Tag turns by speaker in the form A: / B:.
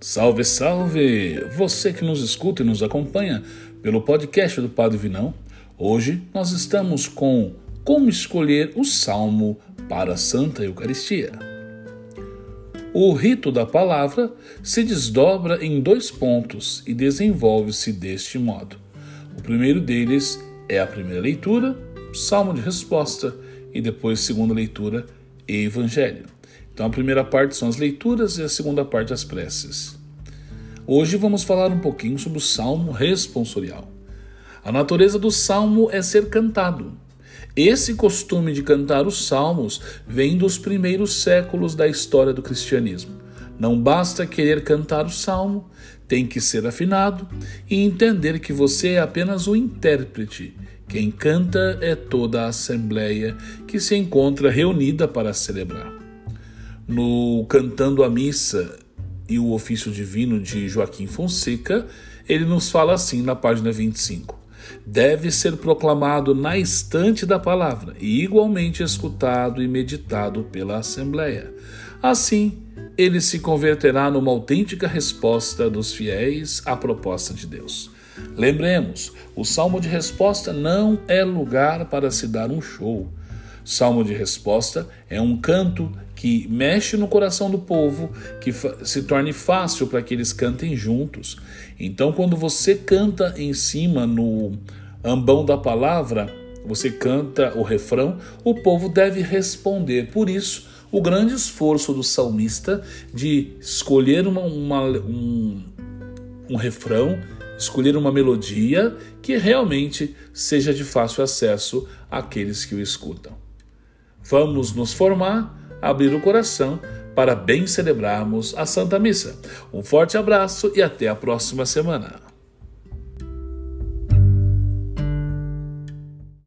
A: Salve, salve! Você que nos escuta e nos acompanha pelo podcast do Padre Vinão. Hoje nós estamos com Como escolher o salmo para a Santa Eucaristia. O rito da palavra se desdobra em dois pontos e desenvolve-se deste modo. O primeiro deles é a primeira leitura, salmo de resposta, e depois segunda leitura e evangelho. Então a primeira parte são as leituras e a segunda parte as preces. Hoje vamos falar um pouquinho sobre o salmo responsorial. A natureza do salmo é ser cantado. Esse costume de cantar os salmos vem dos primeiros séculos da história do cristianismo. Não basta querer cantar o salmo, tem que ser afinado e entender que você é apenas o intérprete. Quem canta é toda a assembleia que se encontra reunida para celebrar no Cantando a Missa e o Ofício Divino de Joaquim Fonseca, ele nos fala assim na página 25. Deve ser proclamado na estante da palavra e igualmente escutado e meditado pela Assembleia. Assim, ele se converterá numa autêntica resposta dos fiéis à proposta de Deus. Lembremos, o salmo de resposta não é lugar para se dar um show. Salmo de resposta é um canto que mexe no coração do povo, que se torne fácil para que eles cantem juntos. Então, quando você canta em cima no ambão da palavra, você canta o refrão, o povo deve responder. Por isso, o grande esforço do salmista de escolher uma, uma, um, um refrão, escolher uma melodia que realmente seja de fácil acesso àqueles que o escutam. Vamos nos formar, abrir o coração para bem celebrarmos a Santa Missa. Um forte abraço e até a próxima semana.